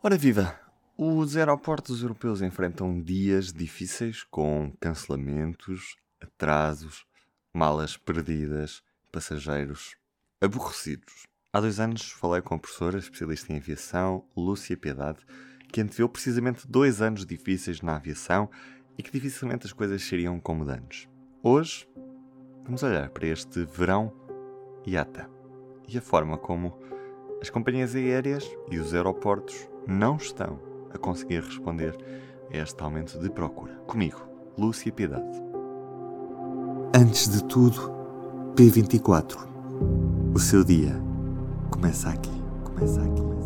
Ora viva! Os aeroportos europeus enfrentam dias difíceis com cancelamentos, atrasos, malas perdidas, passageiros aborrecidos. Há dois anos falei com a professora especialista em aviação, Lúcia Piedade, que anteveu precisamente dois anos difíceis na aviação e que dificilmente as coisas seriam como antes. Hoje, vamos olhar para este verão IATA e a forma como as companhias aéreas e os aeroportos não estão a conseguir responder a este aumento de procura. Comigo, Lúcia Piedade. Antes de tudo, P24. O seu dia começa aqui. Começa aqui.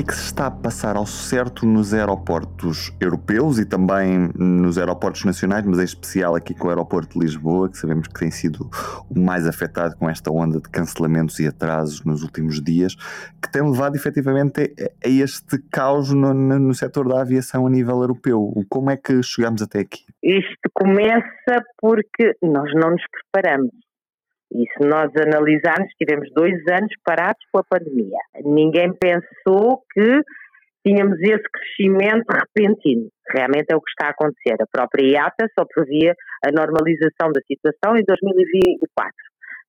Que é que se está a passar ao certo nos aeroportos europeus e também nos aeroportos nacionais, mas em especial aqui com o aeroporto de Lisboa, que sabemos que tem sido o mais afetado com esta onda de cancelamentos e atrasos nos últimos dias, que tem levado efetivamente a, este caos no, no, no setor da aviação a nível europeu. Como é que chegamos até aqui? Isto começa porque nós não nos preparamos e se nós analisarmos, tivemos dois anos parados com a pandemia. Ninguém pensou que tínhamos esse crescimento repentino. Realmente é o que está a acontecer. A própria IATA só previa a normalização da situação em 2024.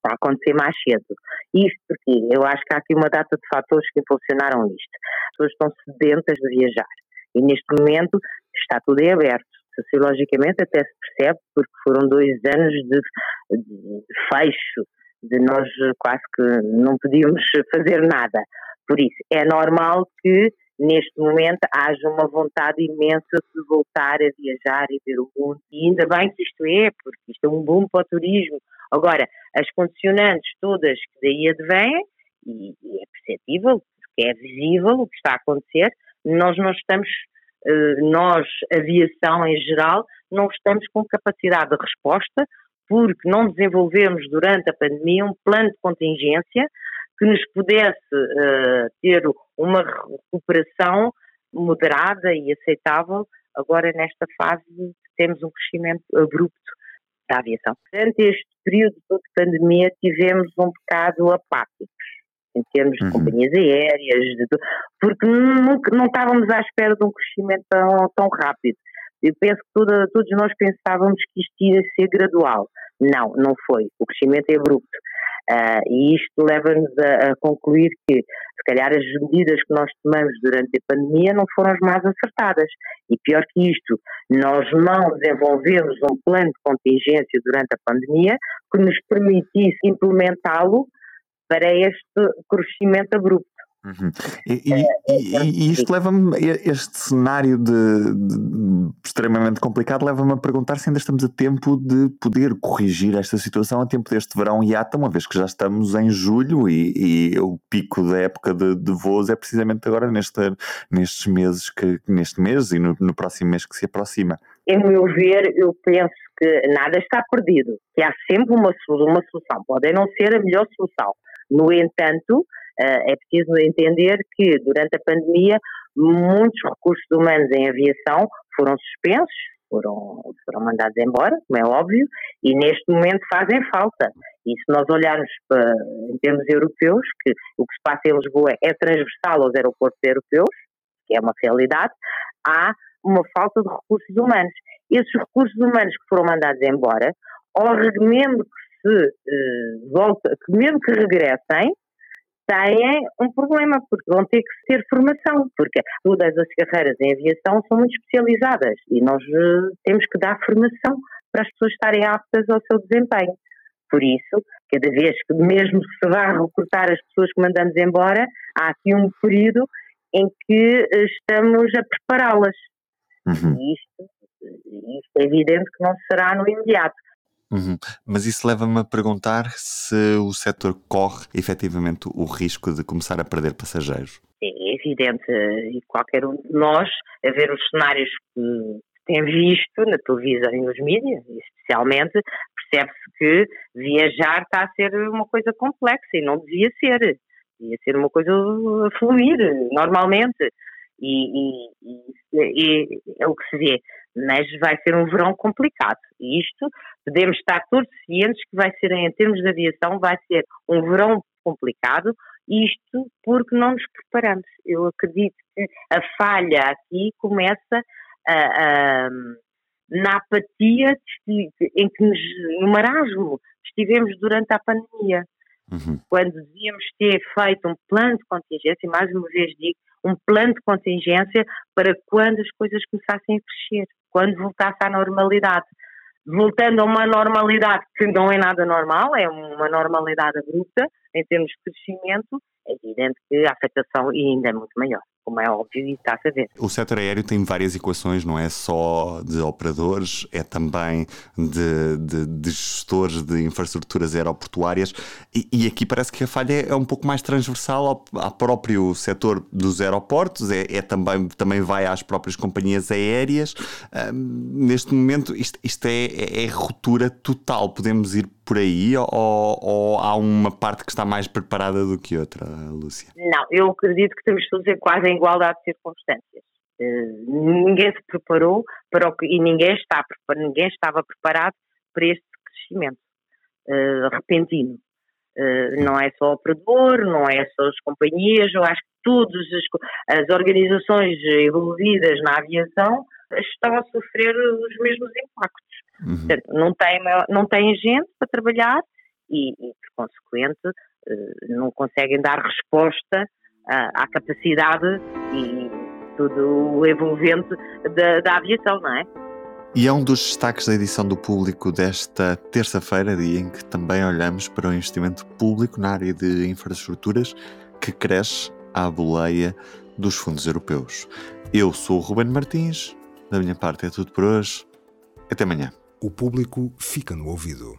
Está a acontecer mais cedo. Isto porque eu acho que há aqui uma data de fatores que impulsionaram isto. As pessoas estão sedentas de viajar. E neste momento está tudo em aberto sociologicamente até se percebe, porque foram dois anos de, de fecho, de nós quase que não podíamos fazer nada. Por isso, é normal que neste momento haja uma vontade imensa de voltar a viajar e ver o mundo. E ainda bem que isto é, porque isto é um boom para o turismo. Agora, as condicionantes todas que daí advêm, e, e é perceptível, porque é visível o que está a acontecer, nós não estamos nós, aviação em geral, não estamos com capacidade de resposta porque não desenvolvemos durante a pandemia um plano de contingência que nos pudesse uh, ter uma recuperação moderada e aceitável. Agora, nesta fase, temos um crescimento abrupto da aviação. Durante este período de pandemia, tivemos um bocado apáticos em termos de uhum. companhias aéreas, de, porque nunca, não estávamos à espera de um crescimento tão, tão rápido. Eu penso que toda, todos nós pensávamos que isto ia ser gradual. Não, não foi. O crescimento é abrupto. Uh, e isto leva-nos a, a, concluir que, se calhar, as medidas que nós tomamos durante a pandemia não foram as mais acertadas. E pior que isto, nós não desenvolvemos um plano de contingência durante a pandemia que nos permitisse implementá-lo para este crescimento abrupto. Uhum. E, e, e, e, isto leva-me, este cenário de, de, extremamente complicado leva-me a perguntar se ainda estamos a tempo de poder corrigir esta situação a tempo deste verão IATA, uma vez que já estamos em julho e, o pico da época de, de voos é precisamente agora neste, nestes meses, que, neste mês e no, no próximo mês que se aproxima. Em meu ver, eu penso que nada está perdido, que há sempre uma, uma solução, pode não ser a melhor solução, no entanto, eh, é preciso entender que durante a pandemia muitos recursos humanos em aviação foram suspensos, foram, foram mandados embora, como é óbvio, e neste momento fazem falta. E se nós olharmos para, em termos europeus, que o que se passa em Lisboa é transversal aos aeroportos europeus, que é uma realidade, há uma falta de recursos humanos. Esses recursos humanos que foram mandados embora, ao mesmo que se uh, volta, que mesmo que regressem, têm um problema, porque vão ter que ter formação, porque todas as carreiras em aviação são muito especializadas e nós uh, temos que dar formação para as pessoas estarem aptas ao seu desempenho. Por isso, cada vez que mesmo se vá recrutar as pessoas que mandamos embora, há aqui um período em que eh, estamos a prepará-las. Uhum. E isto, isto é evidente que não será no imediato. Uhum. Mas isso leva-me a perguntar se o setor corre efetivamente o risco de começar a perder passageiros. É evidente, e qualquer um de nós, a ver os cenários que tem visto na televisão e nos mídias, especialmente, percebe-se que viajar está a ser uma coisa complexa e não devia ser. Devia ser uma coisa a fluir normalmente. E, e, e, é o que se vê mas vai ser um verão complicado. E isto podemos estar todos cientes que vai ser, em termos de aviação, vai ser um verão complicado isto porque não nos preparamos. Eu acredito que a falha aqui começa a, a, na apatia em que nos, no marasmo estivemos durante a pandemia. Uhum. Quando devíamos ter feito um plano de contingência, mais uma vez digo, um plano de contingência para quando as coisas começassem a crescer, quando voltasse à normalidade. Voltando a uma normalidade que não é nada normal, é uma normalidade abrupta em termos de crescimento, é evidente que a afetação ainda é muito maior como é óbvio e está a ver. O setor aéreo tem várias equações, não é só de operadores, é também de, de, de gestores de infraestruturas aeroportuárias e, e, aqui parece que a falha é um pouco mais transversal ao, ao próprio setor dos aeroportos, é, é, também, também vai às próprias companhias aéreas. Neste momento isto, isto é, é, é ruptura total, podemos ir por aí ou, ou, há uma parte que está mais preparada do que outra, Lúcia? Não, eu acredito que temos todos em quase em igualdade de circunstâncias. Uh, ninguém se preparou para o que, e ninguém, está, ninguém estava preparado para este crescimento uh, repentino. Uh, não é só o operador, não é só as companhias, eu acho que todas as, as organizações envolvidas na aviação estão a sofrer os mesmos impactos. Uhum. Portanto, não tem, não tem gente para trabalhar e, e por consequente, eh, não conseguem dar resposta à capacidade e tudo o envolvente da, da aviação, não é? E é um dos destaques da edição do Público desta terça-feira, dia em que também olhamos para o investimento público na área de infraestruturas que cresce à boleia dos fundos europeus. Eu sou o Ruben Martins, da minha parte é tudo por hoje. Até amanhã. O público fica no ouvido.